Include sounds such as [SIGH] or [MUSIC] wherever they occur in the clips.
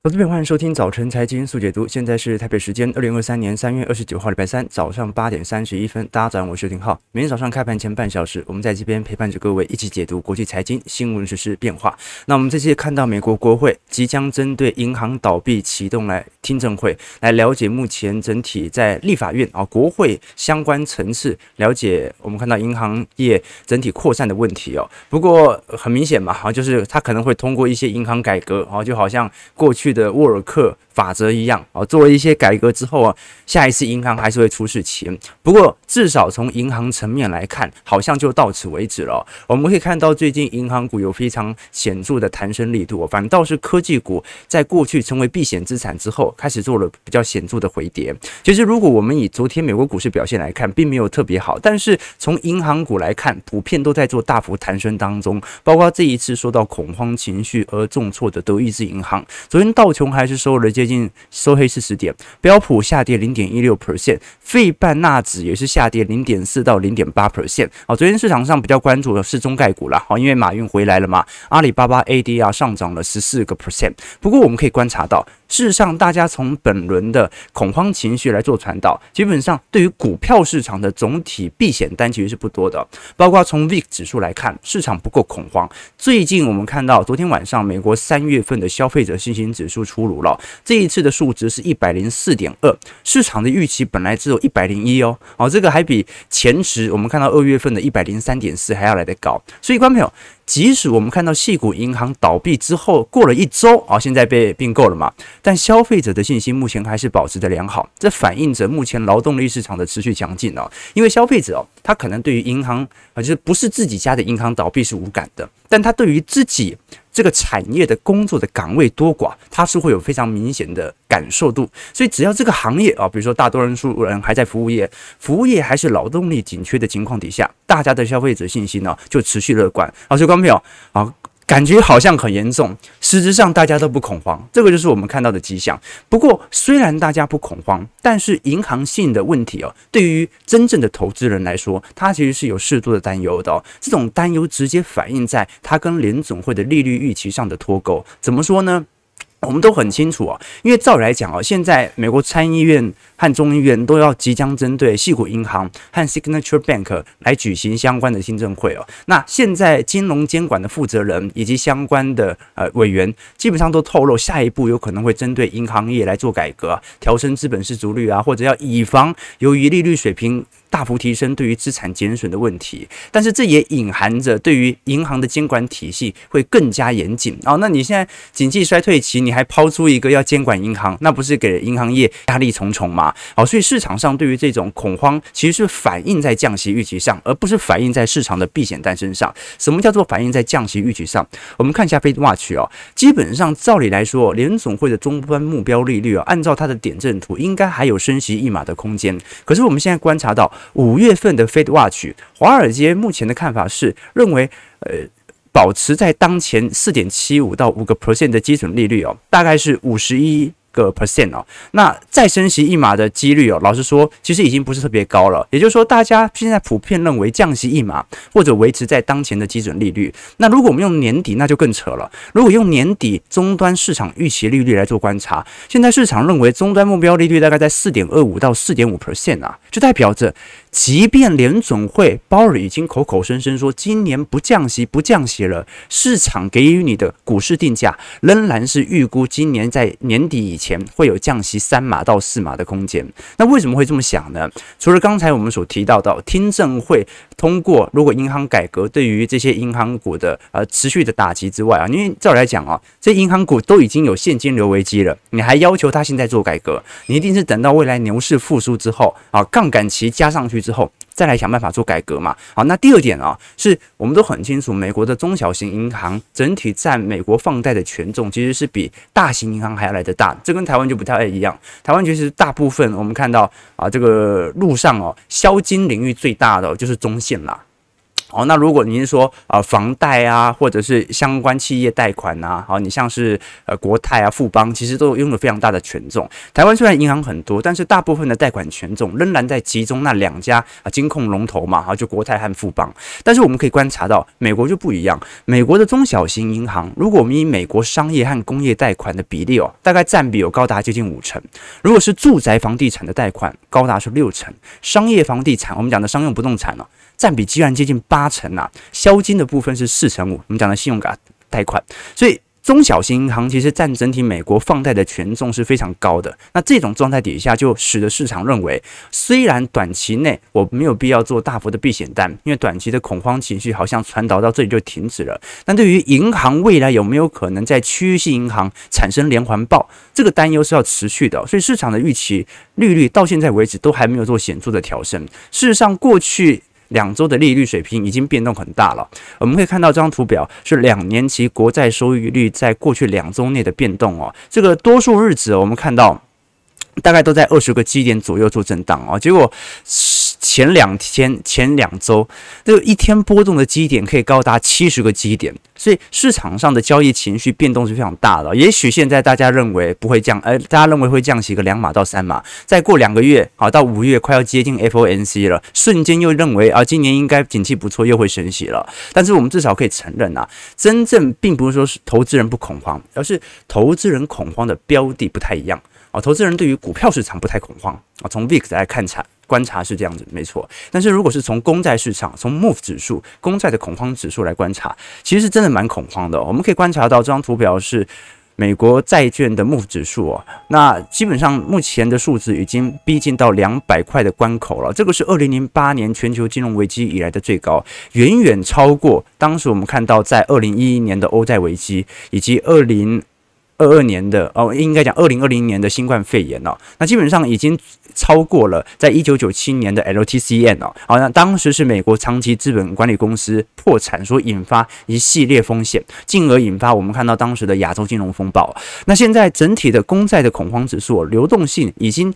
投资朋友，欢迎收听早晨财经速解读。现在是台北时间二零二三年三月二十九号，礼拜三早上八点三十一分。大家早上，我是廷浩。每天早上开盘前半小时，我们在这边陪伴着各位一起解读国际财经新闻、时事变化。那我们这期看到美国国会即将针对银行倒闭启动来听证会，来了解目前整体在立法院啊国会相关层次了解。我们看到银行业整体扩散的问题哦。不过很明显嘛，啊，就是它可能会通过一些银行改革，啊，就好像过去。的沃尔克法则一样啊，做了一些改革之后啊，下一次银行还是会出事情。不过至少从银行层面来看，好像就到此为止了。我们可以看到最近银行股有非常显著的弹升力度，反倒是科技股在过去成为避险资产之后，开始做了比较显著的回跌。其实如果我们以昨天美国股市表现来看，并没有特别好，但是从银行股来看，普遍都在做大幅弹升当中，包括这一次受到恐慌情绪而重挫的德意志银行，昨天道琼还是收了接近收黑四十点，标普下跌零点一六 percent，费半纳指也是下跌零点四到零点八 percent。好，昨天市场上比较关注的是中概股了，好，因为马云回来了嘛，阿里巴巴 ADR 上涨了十四个 percent。不过我们可以观察到。事实上，大家从本轮的恐慌情绪来做传导，基本上对于股票市场的总体避险单其实是不多的。包括从 VIX 指数来看，市场不够恐慌。最近我们看到，昨天晚上美国三月份的消费者信心指数出炉了，这一次的数值是一百零四点二，市场的预期本来只有一百零一哦，哦，这个还比前值我们看到二月份的一百零三点四还要来得高。所以，观众朋友。即使我们看到细谷银行倒闭之后过了一周啊，现在被并购了嘛，但消费者的信心目前还是保持的良好，这反映着目前劳动力市场的持续强劲哦。因为消费者哦，他可能对于银行啊，就是不是自己家的银行倒闭是无感的，但他对于自己。这个产业的工作的岗位多寡，它是会有非常明显的感受度。所以只要这个行业啊，比如说大多数人还在服务业，服务业还是劳动力紧缺的情况底下，大家的消费者信心呢就持续乐观。好，所以观众朋友啊。感觉好像很严重，实质上大家都不恐慌，这个就是我们看到的迹象。不过，虽然大家不恐慌，但是银行性的问题哦，对于真正的投资人来说，他其实是有适度的担忧的哦。这种担忧直接反映在他跟联总会的利率预期上的脱钩。怎么说呢？我们都很清楚啊，因为照理来讲啊，现在美国参议院和众议院都要即将针对矽谷银行和 Signature Bank 来举行相关的听证会哦。那现在金融监管的负责人以及相关的呃委员，基本上都透露，下一步有可能会针对银行业来做改革，调升资本市足率啊，或者要以防由于利率水平。大幅提升对于资产减损的问题，但是这也隐含着对于银行的监管体系会更加严谨哦。那你现在经济衰退期，你还抛出一个要监管银行，那不是给银行业压力重重吗？好，所以市场上对于这种恐慌，其实是反映在降息预期上，而不是反映在市场的避险单身上。什么叫做反映在降息预期上？我们看一下 FedWatch 哦，基本上照理来说，联总会的终端目标利率啊，按照它的点阵图，应该还有升息一码的空间。可是我们现在观察到。五月份的 FedWatch，华尔街目前的看法是认为，呃，保持在当前四点七五到五个 percent 的基准利率哦，大概是五十一个 percent 哦，那再升息一码的几率哦，老实说，其实已经不是特别高了。也就是说，大家现在普遍认为降息一码或者维持在当前的基准利率。那如果我们用年底，那就更扯了。如果用年底终端市场预期利率来做观察，现在市场认为终端目标利率大概在四点二五到四点五 percent 啊，就代表着。即便联总会鲍尔已经口口声声说今年不降息，不降息了，市场给予你的股市定价仍然是预估今年在年底前会有降息三码到四码的空间。那为什么会这么想呢？除了刚才我们所提到的听证会通过，如果银行改革对于这些银行股的呃持续的打击之外啊，因为照来讲啊，这银行股都已经有现金流危机了，你还要求他现在做改革，你一定是等到未来牛市复苏之后啊，杠杆期加上去。之后再来想办法做改革嘛。好，那第二点啊，是我们都很清楚，美国的中小型银行整体在美国放贷的权重其实是比大型银行还要来得大，这跟台湾就不太一样。台湾其实大部分我们看到啊，这个路上哦，销金领域最大的就是中线啦。哦，那如果您是说啊、房贷啊，或者是相关企业贷款呐，好，你像是呃国泰啊、富邦，其实都拥有非常大的权重。台湾虽然银行很多，但是大部分的贷款权重仍然在集中那两家啊金控龙头嘛，哈，就国泰和富邦。但是我们可以观察到，美国就不一样，美国的中小型银行，如果我们以美国商业和工业贷款的比例哦，大概占比有高达接近五成。如果是住宅房地产的贷款，高达是六成；商业房地产，我们讲的商用不动产哦。占比居然接近八成啊！销金的部分是四成五，我们讲的信用卡贷款，所以中小型银行其实占整体美国放贷的权重是非常高的。那这种状态底下，就使得市场认为，虽然短期内我没有必要做大幅的避险单，因为短期的恐慌情绪好像传导到这里就停止了。但对于银行未来有没有可能在区域性银行产生连环爆，这个担忧是要持续的。所以市场的预期利率到现在为止都还没有做显著的调升。事实上，过去两周的利率水平已经变动很大了。我们可以看到这张图表是两年期国债收益率在过去两周内的变动哦。这个多数日子我们看到大概都在二十个基点左右做震荡哦。结果。前两天、前两周，这个一天波动的基点可以高达七十个基点，所以市场上的交易情绪变动是非常大的。也许现在大家认为不会降，呃，大家认为会降息个两码到三码，再过两个月，好，到五月快要接近 FOMC 了，瞬间又认为啊，今年应该景气不错，又会升息了。但是我们至少可以承认啊，真正并不是说是投资人不恐慌，而是投资人恐慌的标的不太一样啊。投资人对于股票市场不太恐慌啊，从 VIX 来看产。观察是这样子，没错。但是如果是从公债市场、从 MOVE 指数、公债的恐慌指数来观察，其实真的蛮恐慌的。我们可以观察到这张图表是美国债券的 MOVE 指数哦，那基本上目前的数字已经逼近到两百块的关口了。这个是二零零八年全球金融危机以来的最高，远远超过当时我们看到在二零一一年的欧债危机以及二零。二二年的哦，应该讲二零二零年的新冠肺炎哦，那基本上已经超过了在一九九七年的 LTCN 哦，好，那当时是美国长期资本管理公司破产所引发一系列风险，进而引发我们看到当时的亚洲金融风暴。那现在整体的公债的恐慌指数，流动性已经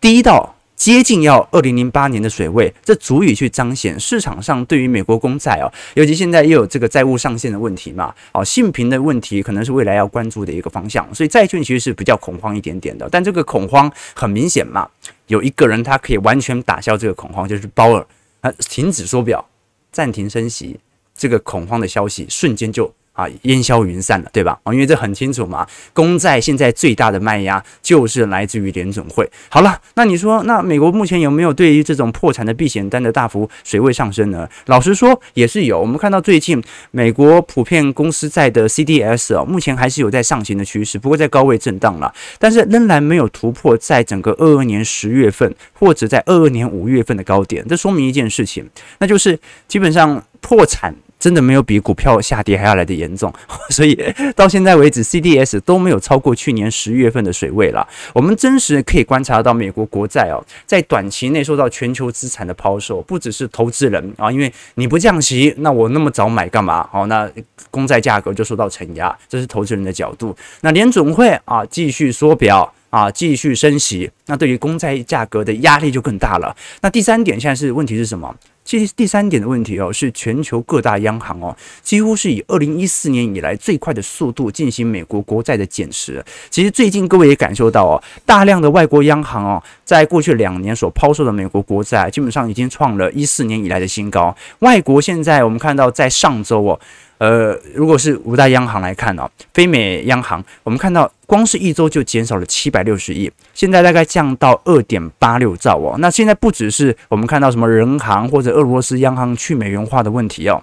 低到。接近要二零零八年的水位，这足以去彰显市场上对于美国公债哦，尤其现在又有这个债务上限的问题嘛，哦，信评的问题可能是未来要关注的一个方向，所以债券其实是比较恐慌一点点的。但这个恐慌很明显嘛，有一个人他可以完全打消这个恐慌，就是鲍尔，他停止缩表，暂停升息，这个恐慌的消息瞬间就。啊，烟消云散了，对吧？啊，因为这很清楚嘛，公债现在最大的卖压就是来自于联准会。好了，那你说，那美国目前有没有对于这种破产的避险单的大幅水位上升呢？老实说，也是有。我们看到最近美国普遍公司债的 CDS 哦，目前还是有在上行的趋势，不过在高位震荡了，但是仍然没有突破在整个二二年十月份或者在二二年五月份的高点。这说明一件事情，那就是基本上破产。真的没有比股票下跌还要来得严重，[LAUGHS] 所以到现在为止，CDS 都没有超过去年十月份的水位了。我们真实可以观察到，美国国债哦，在短期内受到全球资产的抛售，不只是投资人啊，因为你不降息，那我那么早买干嘛？好，那公债价格就受到承压，这是投资人的角度。那联准会啊，继续缩表啊，继续升息，那对于公债价格的压力就更大了。那第三点，现在是问题是什么？其实第三点的问题哦，是全球各大央行哦，几乎是以二零一四年以来最快的速度进行美国国债的减持。其实最近各位也感受到哦，大量的外国央行哦，在过去两年所抛售的美国国债，基本上已经创了一四年以来的新高。外国现在我们看到在上周哦。呃，如果是五大央行来看哦，非美央行，我们看到光是一周就减少了七百六十亿，现在大概降到二点八六兆哦。那现在不只是我们看到什么人行或者俄罗斯央行去美元化的问题哦。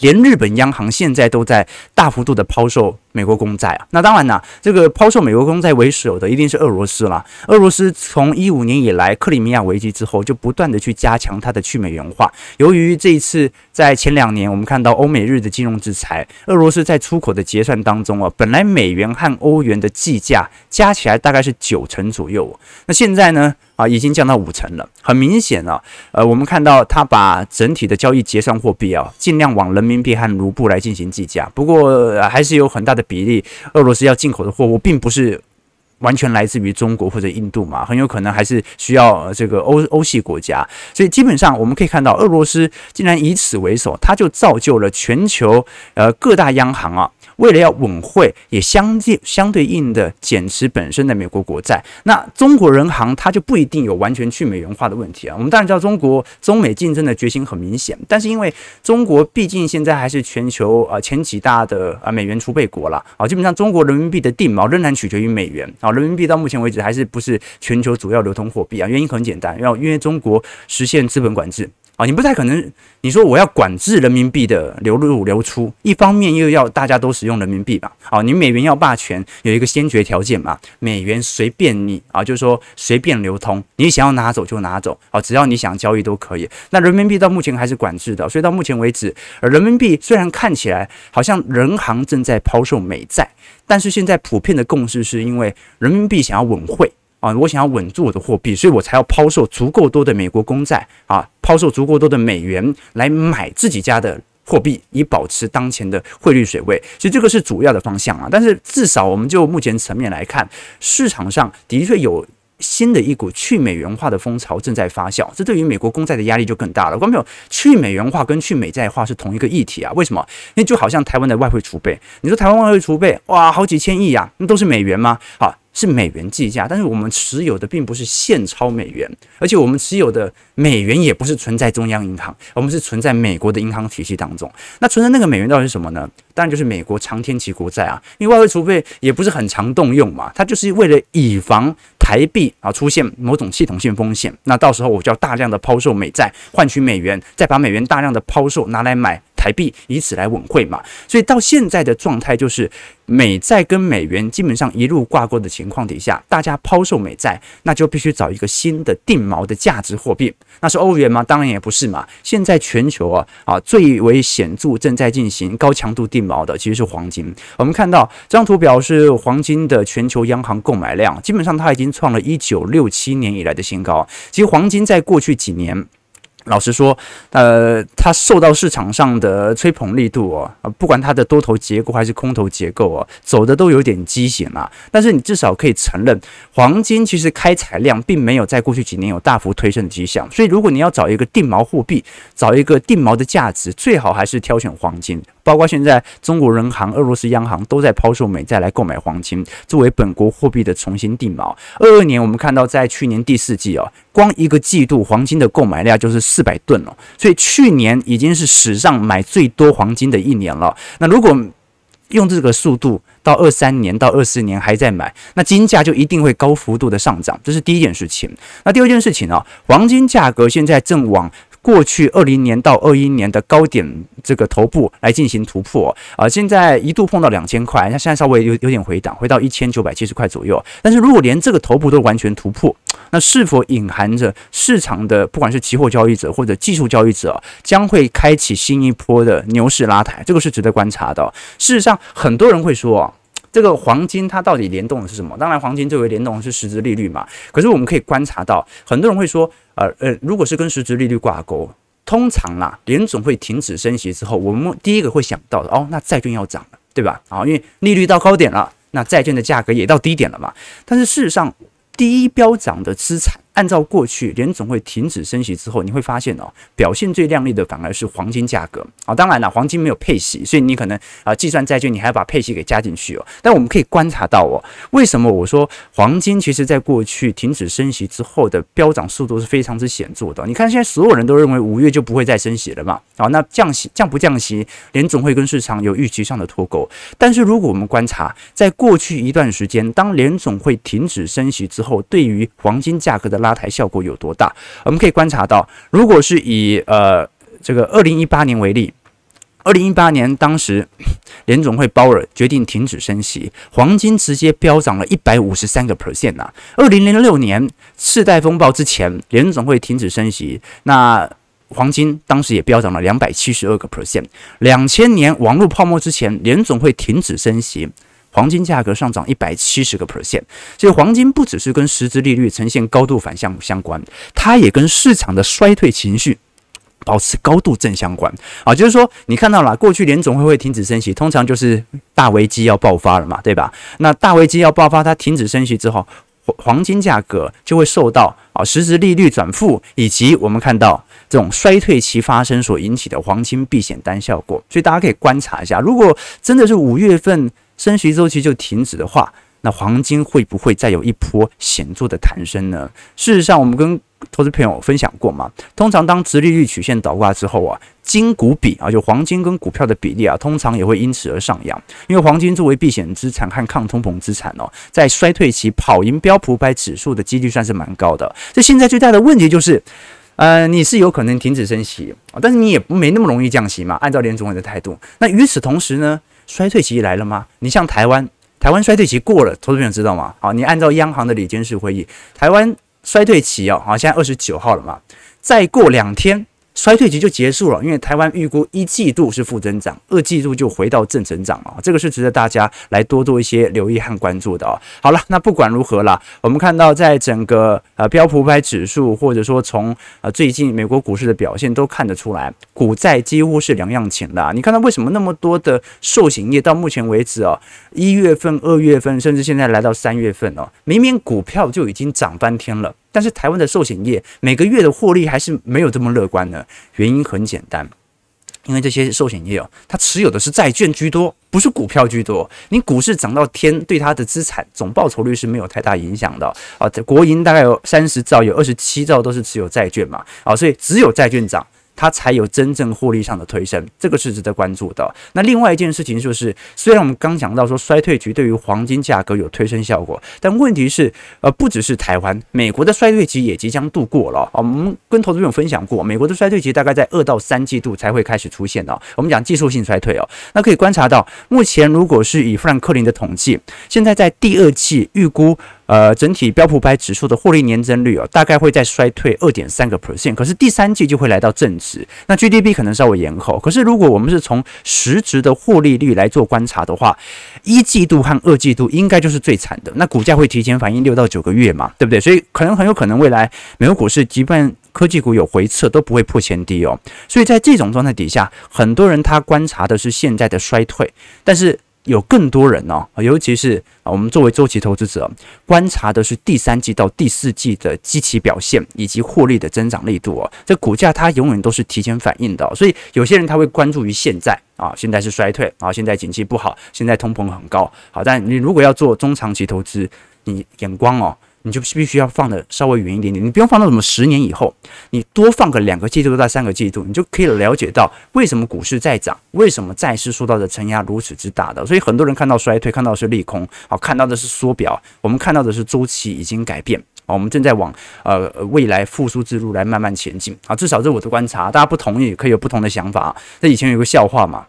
连日本央行现在都在大幅度的抛售美国公债啊，那当然呢，这个抛售美国公债为首的一定是俄罗斯啦。俄罗斯从一五年以来克里米亚危机之后，就不断的去加强它的去美元化。由于这一次在前两年，我们看到欧美日的金融制裁，俄罗斯在出口的结算当中啊，本来美元和欧元的计价加起来大概是九成左右，那现在呢？啊，已经降到五成了。很明显啊，呃，我们看到他把整体的交易结算货币啊，尽量往人民币和卢布来进行计价。不过，还是有很大的比例，俄罗斯要进口的货物并不是完全来自于中国或者印度嘛，很有可能还是需要这个欧欧系国家。所以基本上我们可以看到，俄罗斯竟然以此为首，它就造就了全球呃各大央行啊。为了要稳汇，也相对相对应的减持本身的美国国债。那中国人行它就不一定有完全去美元化的问题啊。我们当然知道中国中美竞争的决心很明显，但是因为中国毕竟现在还是全球啊前几大的啊美元储备国了啊，基本上中国人民币的定锚仍然取决于美元啊。人民币到目前为止还是不是全球主要流通货币啊？原因很简单，要因为中国实现资本管制。啊，你不太可能，你说我要管制人民币的流入流出，一方面又要大家都用人民币吧？啊，你美元要霸权，有一个先决条件嘛，美元随便你啊，就是说随便流通，你想要拿走就拿走，啊，只要你想交易都可以。那人民币到目前还是管制的，所以到目前为止，人民币虽然看起来好像人行正在抛售美债，但是现在普遍的共识是因为人民币想要稳汇。啊，我想要稳住我的货币，所以我才要抛售足够多的美国公债啊，抛售足够多的美元来买自己家的货币，以保持当前的汇率水位。其实这个是主要的方向啊。但是至少我们就目前层面来看，市场上的确有新的一股去美元化的风潮正在发酵，这对于美国公债的压力就更大了。观众朋友，去美元化跟去美债化是同一个议题啊？为什么？因为就好像台湾的外汇储备，你说台湾外汇储备哇，好几千亿啊，那都是美元吗？好。是美元计价，但是我们持有的并不是现钞美元，而且我们持有的美元也不是存在中央银行，我们是存在美国的银行体系当中。那存在那个美元到底是什么呢？当然就是美国长天期国债啊，因为外汇储备也不是很常动用嘛，它就是为了以防台币啊出现某种系统性风险，那到时候我就要大量的抛售美债换取美元，再把美元大量的抛售拿来买。台币以此来稳汇嘛，所以到现在的状态就是美债跟美元基本上一路挂钩的情况底下，大家抛售美债，那就必须找一个新的定锚的价值货币，那是欧元吗？当然也不是嘛。现在全球啊啊最为显著正在进行高强度定锚的其实是黄金。我们看到这张图表是黄金的全球央行购买量，基本上它已经创了一九六七年以来的新高。其实黄金在过去几年。老实说，呃，它受到市场上的吹捧力度哦，不管它的多头结构还是空头结构哦，走的都有点畸形啊。但是你至少可以承认，黄金其实开采量并没有在过去几年有大幅推升的迹象。所以，如果你要找一个定锚货币，找一个定锚的价值，最好还是挑选黄金。包括现在中国人行、俄罗斯央行都在抛售美债来购买黄金，作为本国货币的重新定锚。二二年，我们看到在去年第四季哦，光一个季度黄金的购买量就是四百吨哦，所以去年已经是史上买最多黄金的一年了。那如果用这个速度到二三年到二四年还在买，那金价就一定会高幅度的上涨，这是第一件事情。那第二件事情啊，黄金价格现在正往。过去二零年到二一年的高点这个头部来进行突破啊，现在一度碰到两千块，那现在稍微有有点回档，回到一千九百七十块左右。但是如果连这个头部都完全突破，那是否隐含着市场的不管是期货交易者或者技术交易者将会开启新一波的牛市拉抬？这个是值得观察的。事实上，很多人会说。这个黄金它到底联动的是什么？当然，黄金最为联动的是实质利率嘛。可是我们可以观察到，很多人会说，呃呃，如果是跟实质利率挂钩，通常啦，联总会停止升息之后，我们第一个会想到的，哦，那债券要涨了，对吧？啊，因为利率到高点了，那债券的价格也到低点了嘛。但是事实上，第一标涨的资产。按照过去联总会停止升息之后，你会发现哦，表现最亮丽的反而是黄金价格啊。当然了，黄金没有配息，所以你可能啊计算债券，你还要把配息给加进去哦。但我们可以观察到哦，[LAUGHS] 为什么我说黄金其实在过去停止升息之后的飙涨速度是非常之显著的？你看现在所有人都认为五月就不会再升息了嘛？啊，那降息降不降息，联总会跟市场有预期上的脱钩。但是如果我们观察在过去一段时间，当联总会停止升息之后，对于黄金价格的拉抬效果有多大？我们可以观察到，如果是以呃这个二零一八年为例，二零一八年当时 [COUGHS] 联总会鲍尔决定停止升息，黄金直接飙涨了一百五十三个 percent 呐。二零零六年次贷风暴之前，联总会停止升息，那黄金当时也飙涨了两百七十二个 percent。两千年网络泡沫之前，联总会停止升息。黄金价格上涨一百七十个 percent，所以黄金不只是跟实质利率呈现高度反向相关，它也跟市场的衰退情绪保持高度正相关啊，就是说你看到了过去联总会会停止升息，通常就是大危机要爆发了嘛，对吧？那大危机要爆发，它停止升息之后，黄金价格就会受到啊实质利率转负，以及我们看到这种衰退期发生所引起的黄金避险单效果。所以大家可以观察一下，如果真的是五月份升息周期就停止的话，那黄金会不会再有一波显著的弹升呢？事实上，我们跟投资朋友分享过嘛，通常当直利率曲线倒挂之后啊，金股比啊，就黄金跟股票的比例啊，通常也会因此而上扬。因为黄金作为避险资产和抗通膨资产哦，在衰退期跑赢标普百指数的几率算是蛮高的。这现在最大的问题就是，呃，你是有可能停止升息啊，但是你也没那么容易降息嘛。按照联总会的态度，那与此同时呢，衰退期来了吗？你像台湾。台湾衰退期过了，投资朋友知道吗？好，你按照央行的理监事会议，台湾衰退期哦，好，现在二十九号了嘛，再过两天。衰退期就结束了，因为台湾预估一季度是负增长，二季度就回到正成长了，这个是值得大家来多做一些留意和关注的哦。好了，那不管如何啦，我们看到在整个呃标普五百指数，或者说从呃最近美国股市的表现都看得出来，股债几乎是两样情的。你看到为什么那么多的寿险业到目前为止哦，一月份、二月份，甚至现在来到三月份哦，明明股票就已经涨翻天了。但是台湾的寿险业每个月的获利还是没有这么乐观呢，原因很简单，因为这些寿险业哦，它持有的是债券居多，不是股票居多。你股市涨到天，对它的资产总报酬率是没有太大影响的啊。这国营大概有三十兆，有二十七兆都是持有债券嘛，啊，所以只有债券涨。它才有真正获利上的推升，这个是值得关注的。那另外一件事情就是，虽然我们刚讲到说衰退期对于黄金价格有推升效果，但问题是，呃，不只是台湾，美国的衰退期也即将度过了。我们跟投资朋友分享过，美国的衰退期大概在二到三季度才会开始出现的。我们讲技术性衰退哦，那可以观察到，目前如果是以富兰克林的统计，现在在第二季预估。呃，整体标普百指数的获利年增率哦，大概会在衰退二点三个 percent，可是第三季就会来到正值。那 GDP 可能稍微延后，可是如果我们是从实质的获利率来做观察的话，一季度和二季度应该就是最惨的。那股价会提前反应六到九个月嘛，对不对？所以可能很有可能未来美国股市即便科技股有回撤，都不会破前低哦。所以在这种状态底下，很多人他观察的是现在的衰退，但是。有更多人呢，尤其是啊，我们作为周期投资者，观察的是第三季到第四季的基期表现以及获利的增长力度哦。这股价它永远都是提前反应的，所以有些人他会关注于现在啊，现在是衰退啊，现在景气不好，现在通膨很高。好，但你如果要做中长期投资，你眼光哦。你就必须要放的稍微远一点点，你不用放到什么十年以后，你多放个两个季度到三个季度，你就可以了解到为什么股市在涨，为什么债市受到的承压如此之大的。所以很多人看到衰退，看到是利空，好，看到的是缩表，我们看到的是周期已经改变，啊，我们正在往呃未来复苏之路来慢慢前进，啊，至少这是我的观察，大家不同意可以有不同的想法。这以前有个笑话嘛，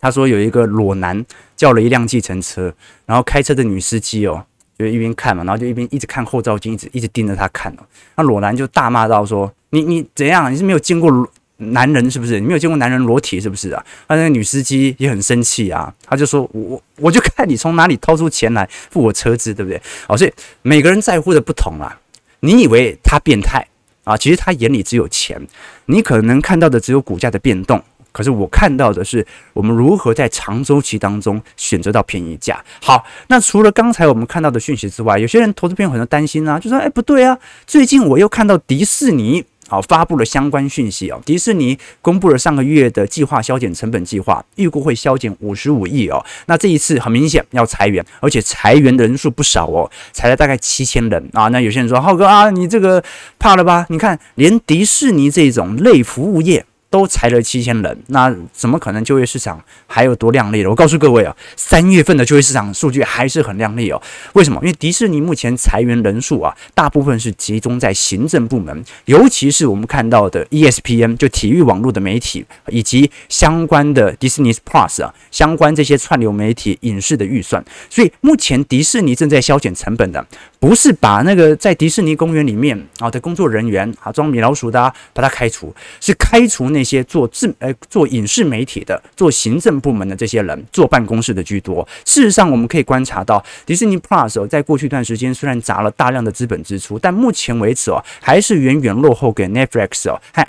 他说有一个裸男叫了一辆计程车，然后开车的女司机哦。就一边看嘛，然后就一边一直看后照镜，一直一直盯着他看哦。那裸男就大骂到说：“你你怎样？你是没有见过男人是不是？你没有见过男人裸体是不是啊？”那那个女司机也很生气啊，他就说：“我我就看你从哪里掏出钱来付我车资，对不对？”哦，所以每个人在乎的不同啊。你以为他变态啊？其实他眼里只有钱，你可能看到的只有股价的变动。可是我看到的是，我们如何在长周期当中选择到便宜价。好，那除了刚才我们看到的讯息之外，有些人投资朋友可能担心啊，就说：哎，不对啊，最近我又看到迪士尼好发布了相关讯息哦。迪士尼公布了上个月的计划削减成本计划，预估会削减五十五亿哦。那这一次很明显要裁员，而且裁员的人数不少哦，裁了大概七千人啊。那有些人说：浩哥啊，你这个怕了吧？你看，连迪士尼这种类服务业。都裁了七千人，那怎么可能就业市场还有多靓丽的？我告诉各位啊，三月份的就业市场数据还是很靓丽哦。为什么？因为迪士尼目前裁员人数啊，大部分是集中在行政部门，尤其是我们看到的 ESPN 就体育网络的媒体，以及相关的 Disney Plus 啊，相关这些串流媒体影视的预算。所以目前迪士尼正在削减成本的，不是把那个在迪士尼公园里面啊的工作人员啊装米老鼠的，把它开除，是开除那。些做自呃做影视媒体的、做行政部门的这些人坐办公室的居多。事实上，我们可以观察到，迪士尼 Plus 哦，在过去一段时间虽然砸了大量的资本支出，但目前为止哦，还是远远落后给 Netflix 哦和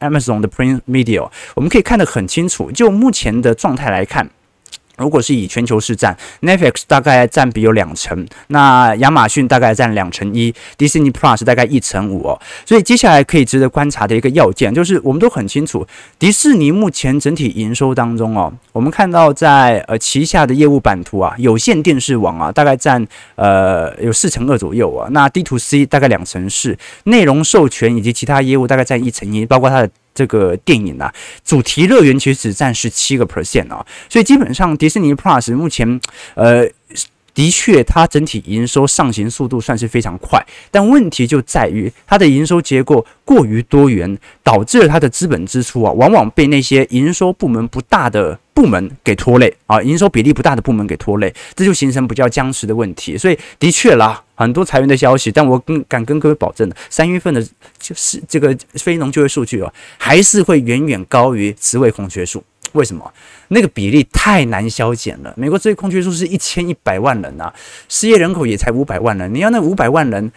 Amazon 的 Print Media、哦。我们可以看得很清楚，就目前的状态来看。如果是以全球市占，Netflix 大概占比有两成，那亚马逊大概占两成一，Disney Plus 大概一成五哦。所以接下来可以值得观察的一个要件，就是我们都很清楚，迪士尼目前整体营收当中哦，我们看到在呃旗下的业务版图啊，有线电视网啊，大概占呃有四成二左右啊，那 D to C 大概两成四，内容授权以及其他业务大概占一成一，包括它的。这个电影啊，主题乐园其实只占十七个 percent 啊，所以基本上迪士尼 Plus 目前，呃。的确，它整体营收上行速度算是非常快，但问题就在于它的营收结构过于多元，导致了它的资本支出啊，往往被那些营收部门不大的部门给拖累啊，营收比例不大的部门给拖累，这就形成比较僵持的问题。所以，的确啦，很多裁员的消息，但我跟敢跟各位保证的，三月份的就是这个非农就业数据啊，还是会远远高于职位空缺数。为什么？那个比例太难削减了。美国职位空缺数是一千一百万人呐、啊，失业人口也才五百万人。你要那五百万人，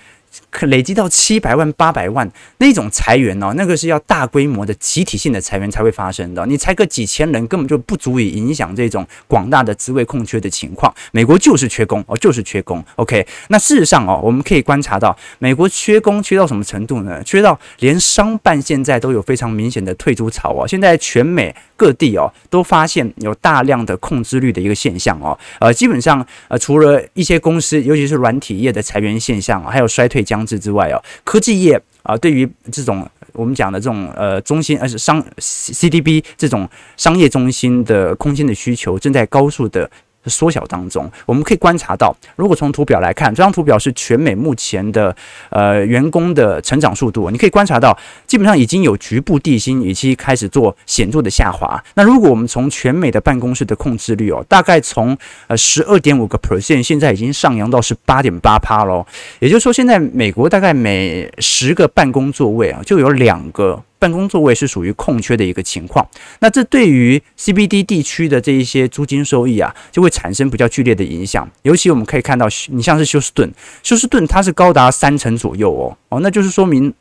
可累积到七百万、八百万那种裁员哦，那个是要大规模的集体性的裁员才会发生的。你裁个几千人，根本就不足以影响这种广大的职位空缺的情况。美国就是缺工哦，就是缺工。OK，那事实上哦，我们可以观察到，美国缺工缺到什么程度呢？缺到连商办现在都有非常明显的退租潮哦。现在全美各地哦，都发现有大量的空置率的一个现象哦。呃，基本上呃，除了一些公司，尤其是软体业的裁员现象，还有衰退将至之外哦，科技业啊、对于这种我们讲的这种呃中心，呃是商 CDB 这种商业中心的空间的需求正在高速的。缩小当中，我们可以观察到，如果从图表来看，这张图表是全美目前的呃员工的成长速度，你可以观察到，基本上已经有局部地心以及开始做显著的下滑。那如果我们从全美的办公室的控制率哦，大概从呃十二点五个 percent，现在已经上扬到十八点八趴喽。也就是说，现在美国大概每十个办公座位啊，就有两个。办公座位是属于空缺的一个情况，那这对于 CBD 地区的这一些租金收益啊，就会产生比较剧烈的影响。尤其我们可以看到，你像是休斯顿，休斯顿它是高达三成左右哦哦，那就是说明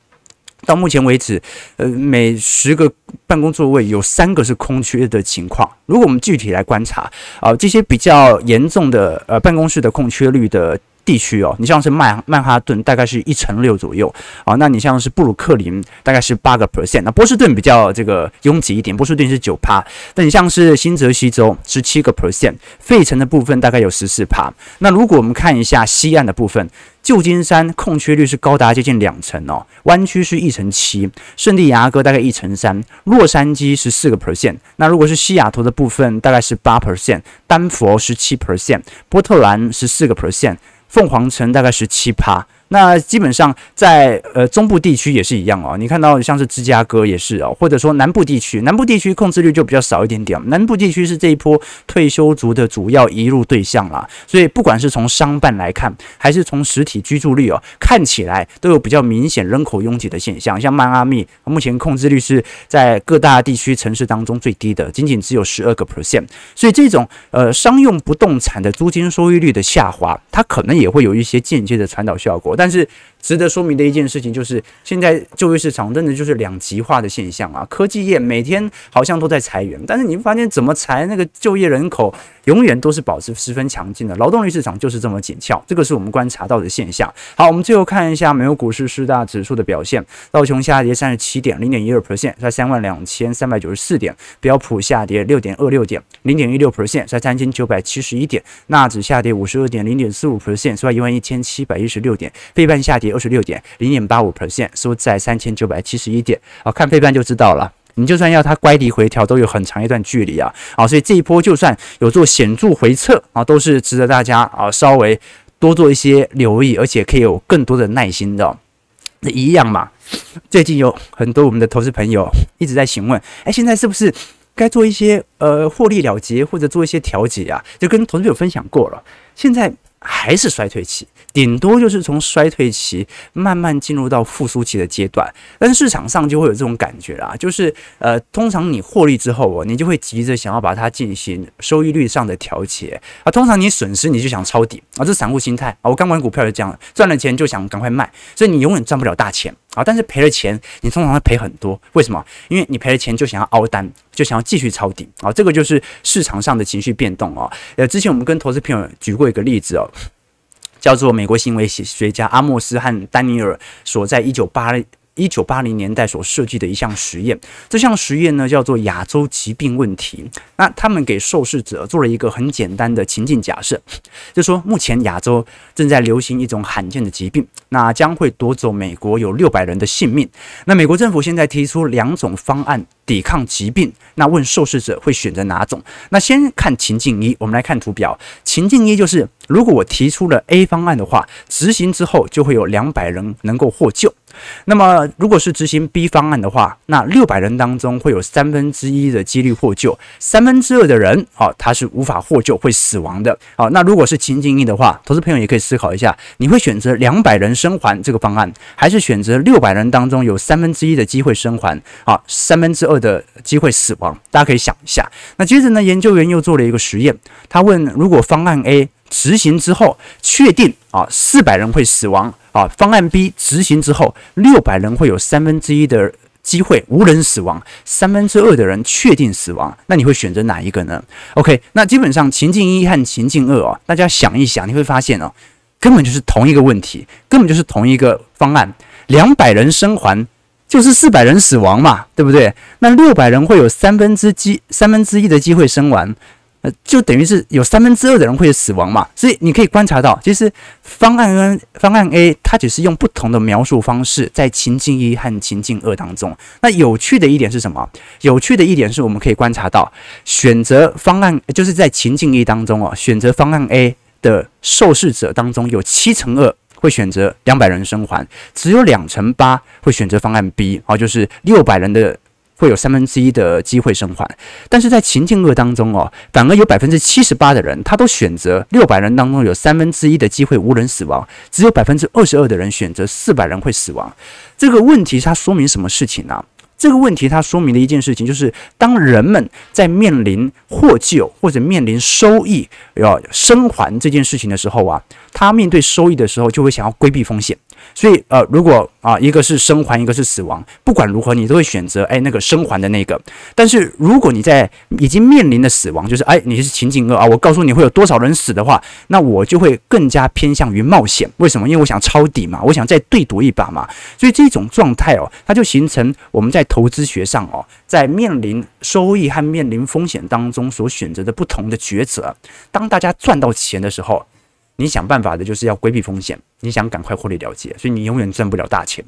到目前为止，呃，每十个办公座位有三个是空缺的情况。如果我们具体来观察啊，这些比较严重的呃办公室的空缺率的。地区哦，你像是曼曼哈顿大概是一成六左右啊，那你像是布鲁克林大概是八个 percent，那波士顿比较这个拥挤一点，波士顿是九趴，那你像是新泽西州十七个 percent，费城的部分大概有十四趴。那如果我们看一下西岸的部分，旧金山空缺率是高达接近两成哦，湾区是一成七，圣地牙哥大概一成三，洛杉矶十四个 percent，那如果是西雅图的部分大概是八 percent，丹佛十七 percent，波特兰十四个 percent。凤凰城大概十七趴。那基本上在呃中部地区也是一样哦，你看到像是芝加哥也是哦，或者说南部地区，南部地区控制率就比较少一点点。南部地区是这一波退休族的主要移入对象啦，所以不管是从商办来看，还是从实体居住率哦，看起来都有比较明显人口拥挤的现象。像迈阿密目前控制率是在各大地区城市当中最低的，仅仅只有十二个 percent。所以这种呃商用不动产的租金收益率的下滑，它可能也会有一些间接的传导效果。但是值得说明的一件事情就是，现在就业市场真的就是两极化的现象啊！科技业每天好像都在裁员，但是你发现怎么裁，那个就业人口永远都是保持十分强劲的，劳动力市场就是这么紧俏，这个是我们观察到的现象。好，我们最后看一下美国股市四大指数的表现：道琼下跌三十七点，零点一二 percent，在三万两千三百九十四点；标普下跌六点二六点，零点一六 percent，在三千九百七十一点；纳指下跌五十二点，零点四五 percent，在一万一千七百一十六点。费半下跌二十六点，零点八五 percent，收在三千九百七十一点。啊，看费半就知道了。你就算要它乖离回调，都有很长一段距离啊。啊，所以这一波就算有做显著回撤啊，都是值得大家啊稍微多做一些留意，而且可以有更多的耐心的。那一样嘛，最近有很多我们的投资朋友一直在询问，哎，现在是不是该做一些呃获利了结，或者做一些调节啊？就跟投资朋友分享过了，现在。还是衰退期，顶多就是从衰退期慢慢进入到复苏期的阶段。但是市场上就会有这种感觉啦，就是呃，通常你获利之后哦，你就会急着想要把它进行收益率上的调节啊。通常你损失你就想抄底啊，这散户心态啊。我刚玩股票就这样，赚了钱就想赶快卖，所以你永远赚不了大钱啊。但是赔了钱，你通常会赔很多。为什么？因为你赔了钱就想要凹单，就想要继续抄底啊。这个就是市场上的情绪变动哦。呃，之前我们跟投资朋友举过一个例子哦。叫做美国行为学家阿莫斯和丹尼尔所在一九八一九八零年代所设计的一项实验，这项实验呢叫做亚洲疾病问题。那他们给受试者做了一个很简单的情境假设，就说目前亚洲正在流行一种罕见的疾病，那将会夺走美国有六百人的性命。那美国政府现在提出两种方案抵抗疾病，那问受试者会选择哪种？那先看情境一，我们来看图表。情境一就是如果我提出了 A 方案的话，执行之后就会有两百人能够获救。那么，如果是执行 B 方案的话，那六百人当中会有三分之一的几率获救，三分之二的人，哦，他是无法获救，会死亡的。好，那如果是情景一的话，投资朋友也可以思考一下，你会选择两百人生还这个方案，还是选择六百人当中有三分之一的机会生还，啊，三分之二的机会死亡？大家可以想一下。那接着呢，研究员又做了一个实验，他问，如果方案 A 执行之后确定啊，四百人会死亡。啊，方案 B 执行之后，六百人会有三分之一的机会无人死亡，三分之二的人确定死亡。那你会选择哪一个呢？OK，那基本上情境一和情境二哦，大家想一想，你会发现哦，根本就是同一个问题，根本就是同一个方案。两百人生还就是四百人死亡嘛，对不对？那六百人会有三分之机三分之一的机会生完就等于是有三分之二的人会死亡嘛，所以你可以观察到，其实方案 N 方案 A 它只是用不同的描述方式在情境一和情境二当中。那有趣的一点是什么？有趣的一点是我们可以观察到，选择方案就是在情境一当中哦，选择方案 A 的受试者当中有七成二会选择两百人生还，只有两成八会选择方案 B 啊，就是六百人的。会有三分之一的机会生还，但是在情境二当中哦，反而有百分之七十八的人，他都选择六百人当中有三分之一的机会无人死亡，只有百分之二十二的人选择四百人会死亡。这个问题它说明什么事情呢？这个问题它说明了一件事情，就是当人们在面临获救或者面临收益要生还这件事情的时候啊，他面对收益的时候就会想要规避风险。所以，呃，如果啊，一个是生还，一个是死亡，不管如何，你都会选择哎那个生还的那个。但是，如果你在已经面临的死亡，就是哎你是情景二啊，我告诉你会有多少人死的话，那我就会更加偏向于冒险。为什么？因为我想抄底嘛，我想再对赌一把嘛。所以这种状态哦，它就形成我们在投资学上哦，在面临收益和面临风险当中所选择的不同的抉择。当大家赚到钱的时候，你想办法的就是要规避风险，你想赶快获利了结，所以你永远赚不了大钱。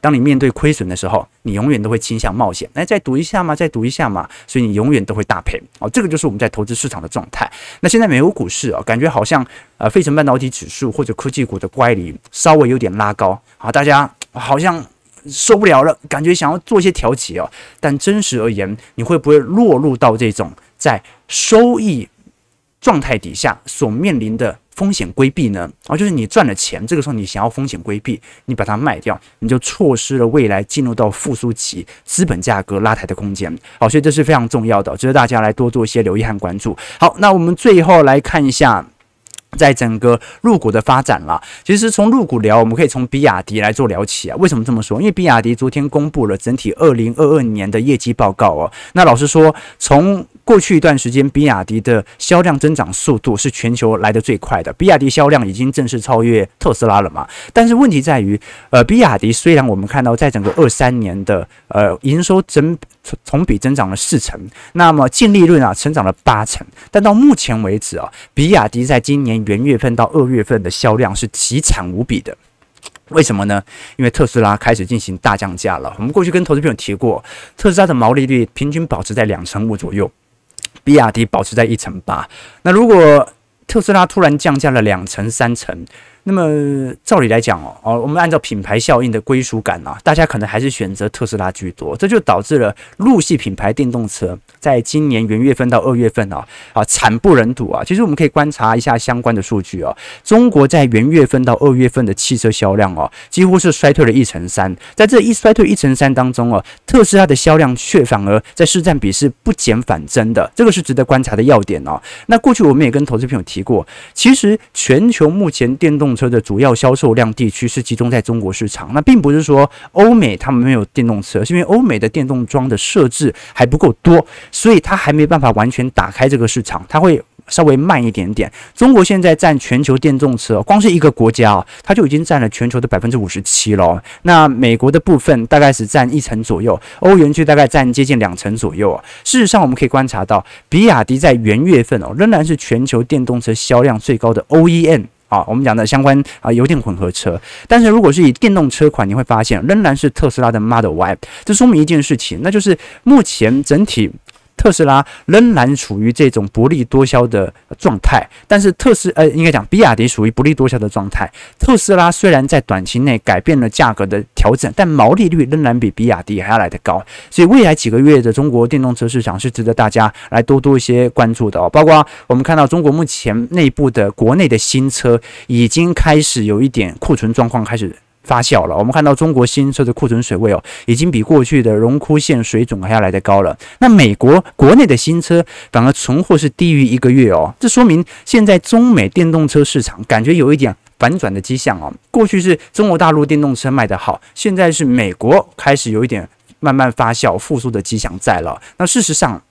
当你面对亏损的时候，你永远都会倾向冒险，那再赌一下嘛，再赌一下嘛，所以你永远都会大赔。哦，这个就是我们在投资市场的状态。那现在美国股市啊，感觉好像呃，费城半导体指数或者科技股的乖离稍微有点拉高啊，大家好像受不了了，感觉想要做一些调节哦。但真实而言，你会不会落入到这种在收益状态底下所面临的风险规避呢？啊，就是你赚了钱，这个时候你想要风险规避，你把它卖掉，你就错失了未来进入到复苏期资本价格拉抬的空间。好，所以这是非常重要的，值得大家来多做一些留意和关注。好，那我们最后来看一下。在整个入股的发展了，其实从入股聊，我们可以从比亚迪来做聊起啊。为什么这么说？因为比亚迪昨天公布了整体二零二二年的业绩报告哦。那老实说，从过去一段时间，比亚迪的销量增长速度是全球来得最快的。比亚迪销量已经正式超越特斯拉了嘛？但是问题在于，呃，比亚迪虽然我们看到在整个二三年的呃营收增从同比增长了四成，那么净利润啊成长了八成，但到目前为止啊，比亚迪在今年元月份到二月份的销量是奇惨无比的，为什么呢？因为特斯拉开始进行大降价了。我们过去跟投资朋友提过，特斯拉的毛利率平均保持在两成五左右，比亚迪保持在一成八。那如果特斯拉突然降价了两成三成，那么照理来讲哦，哦，我们按照品牌效应的归属感啊，大家可能还是选择特斯拉居多，这就导致了陆系品牌电动车在今年元月份到二月份啊啊惨不忍睹啊。其实我们可以观察一下相关的数据哦，中国在元月份到二月份的汽车销量哦，几乎是衰退了一成三，在这一衰退一成三当中哦，特斯拉的销量却反而在市占比是不减反增的，这个是值得观察的要点哦。那过去我们也跟投资朋友提过，其实全球目前电动动车的主要销售量地区是集中在中国市场，那并不是说欧美他们没有电动车，是因为欧美的电动桩的设置还不够多，所以它还没办法完全打开这个市场，它会稍微慢一点点。中国现在占全球电动车，光是一个国家啊，它就已经占了全球的百分之五十七了。那美国的部分大概是占一成左右，欧元区大概占接近两成左右。事实上，我们可以观察到，比亚迪在元月份哦，仍然是全球电动车销量最高的 OEM。啊，我们讲的相关啊油电混合车，但是如果是以电动车款，你会发现仍然是特斯拉的 Model Y，这说明一件事情，那就是目前整体。特斯拉仍然处于这种薄利多销的状态，但是特斯呃，应该讲比亚迪属于薄利多销的状态。特斯拉虽然在短期内改变了价格的调整，但毛利率仍然比比亚迪还要来得高。所以未来几个月的中国电动车市场是值得大家来多多一些关注的哦。包括我们看到中国目前内部的国内的新车已经开始有一点库存状况开始。发酵了，我们看到中国新车的库存水位哦，已经比过去的荣枯线水准还要来得高了。那美国国内的新车反而存货是低于一个月哦，这说明现在中美电动车市场感觉有一点反转的迹象哦。过去是中国大陆电动车卖得好，现在是美国开始有一点慢慢发酵复苏的迹象在了。那事实上。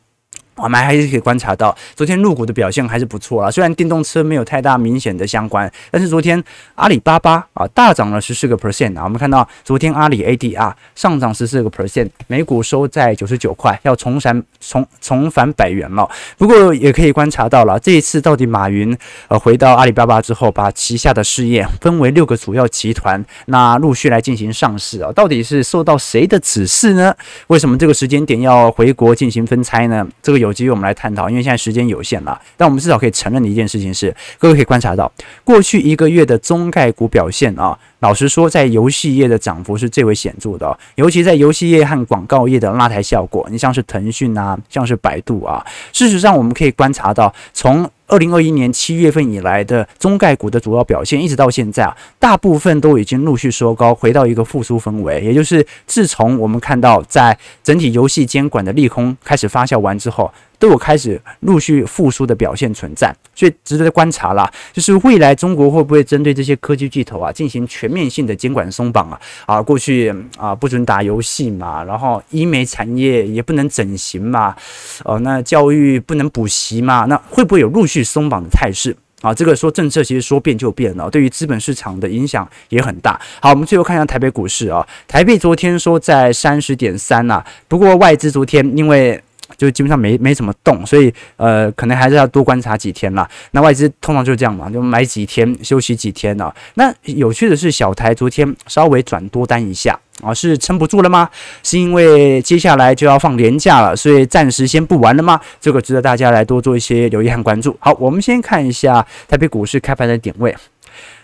我们还是可以观察到，昨天入股的表现还是不错啊。虽然电动车没有太大明显的相关，但是昨天阿里巴巴啊大涨了十四个 percent 啊。我们看到昨天阿里 ADR 上涨十四个 percent，每股收在九十九块，要重返重重返百元了。不过也可以观察到了，这一次到底马云呃回到阿里巴巴之后，把旗下的事业分为六个主要集团，那陆续来进行上市啊，到底是受到谁的指示呢？为什么这个时间点要回国进行分拆呢？这个有。机会我们来探讨，因为现在时间有限了。但我们至少可以承认的一件事情是，各位可以观察到，过去一个月的中概股表现啊，老实说，在游戏业的涨幅是最为显著的，尤其在游戏业和广告业的拉抬效果。你像是腾讯啊，像是百度啊，事实上我们可以观察到，从二零二一年七月份以来的中概股的主要表现，一直到现在啊，大部分都已经陆续收高，回到一个复苏氛围。也就是自从我们看到在整体游戏监管的利空开始发酵完之后，都有开始陆续复苏的表现存在。所以值得观察啦，就是未来中国会不会针对这些科技巨头啊进行全面性的监管松绑啊？啊，过去啊不准打游戏嘛，然后医美产业也不能整形嘛，哦，那教育不能补习嘛，那会不会有陆续？松绑的态势啊，这个说政策其实说变就变了，对于资本市场的影响也很大。好，我们最后看一下台北股市啊，台北昨天说在三十点三呐，不过外资昨天因为就基本上没没怎么动，所以呃可能还是要多观察几天啦。那外资通常就是这样嘛，就买几天休息几天了。那有趣的是，小台昨天稍微转多单一下。啊，是撑不住了吗？是因为接下来就要放年假了，所以暂时先不玩了吗？这个值得大家来多做一些留意和关注。好，我们先看一下台北股市开盘的点位。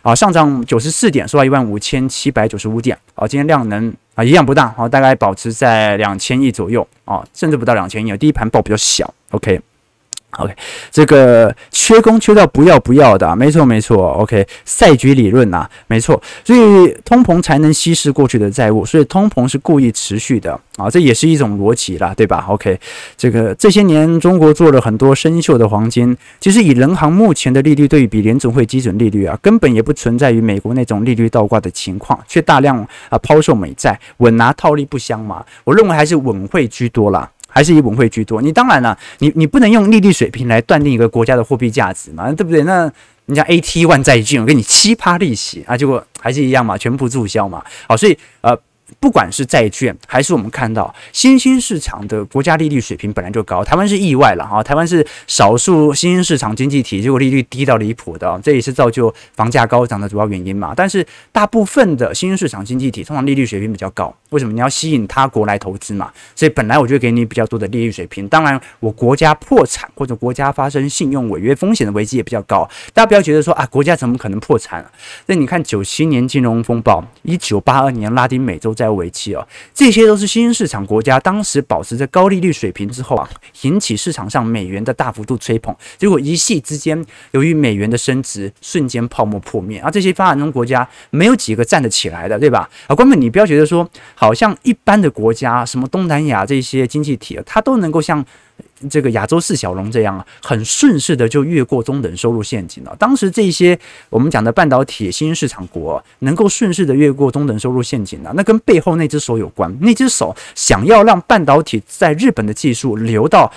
啊，上涨九十四点，收到一万五千七百九十五点。啊，今天量能啊一样不大，好，大概保持在两千亿左右。啊，甚至不到两千亿。第一盘爆比较小。OK。OK，这个缺工缺到不要不要的，没错没错。OK，赛局理论呐，没错。所以通膨才能稀释过去的债务，所以通膨是故意持续的啊，这也是一种逻辑啦，对吧？OK，这个这些年中国做了很多生锈的黄金，其实以人行目前的利率对比联总会基准利率啊，根本也不存在于美国那种利率倒挂的情况，却大量啊抛售美债，稳拿套利不香嘛？我认为还是稳汇居多啦。还是以稳汇居多。你当然了，你你不能用利率水平来断定一个国家的货币价值嘛，对不对？那人家 AT 万债券，我给你七趴利息啊，结果还是一样嘛，全部注销嘛。好，所以呃，不管是债券还是我们看到新兴市场的国家利率水平本来就高，台湾是意外了哈，台湾是少数新兴市场经济体，结果利率低到离谱的，这也是造就房价高涨的主要原因嘛。但是大部分的新兴市场经济体通常利率水平比较高，为什么？你要吸引他国来投资嘛，所以本来我就给你比较多的利率水平。当然，我国家破产或者国家发生信用违约风险的危机也比较高。大家不要觉得说啊，国家怎么可能破产？那你看九七年金融风暴，一九八二年拉丁美洲债务危机哦，这些都是新兴市场国家当时保持着高利率水平之后啊，引起市场上美元的大幅度吹捧，结果一夕之间，由于美元的升值，瞬间泡沫破灭啊！这些发展中国家没有几个站得起来的，对吧？啊，关门你不要觉得说，好像一般的国家，什么东南亚这些经济体，它都能够像。这个亚洲四小龙这样啊，很顺势的就越过中等收入陷阱了。当时这些我们讲的半导体新兴市场国能够顺势的越过中等收入陷阱呢，那跟背后那只手有关。那只手想要让半导体在日本的技术流到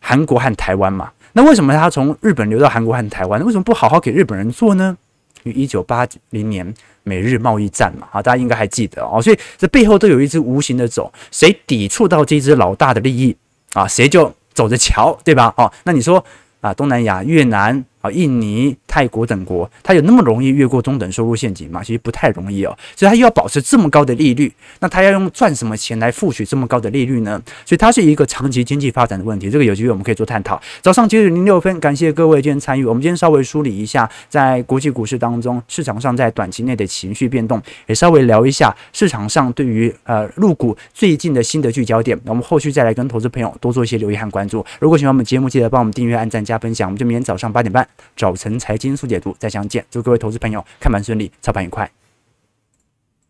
韩国和台湾嘛？那为什么他从日本流到韩国和台湾？为什么不好好给日本人做呢？于一九八零年美日贸易战嘛，啊，大家应该还记得哦。所以这背后都有一只无形的手，谁抵触到这只老大的利益啊，谁就。走着瞧，对吧？哦，那你说啊，东南亚、越南。啊，印尼、泰国等国，它有那么容易越过中等收入陷阱吗？其实不太容易哦。所以它又要保持这么高的利率，那它要用赚什么钱来付取这么高的利率呢？所以它是一个长期经济发展的问题。这个有机会我们可以做探讨。早上九点零六分，感谢各位今天参与。我们今天稍微梳理一下，在国际股市当中，市场上在短期内的情绪变动，也稍微聊一下市场上对于呃入股最近的新的聚焦点。那我们后续再来跟投资朋友多做一些留意和关注。如果喜欢我们节目，记得帮我们订阅、按赞、加分享。我们就明天早上八点半。早晨财经速解读，再相见。祝各位投资朋友看盘顺利，操盘愉快。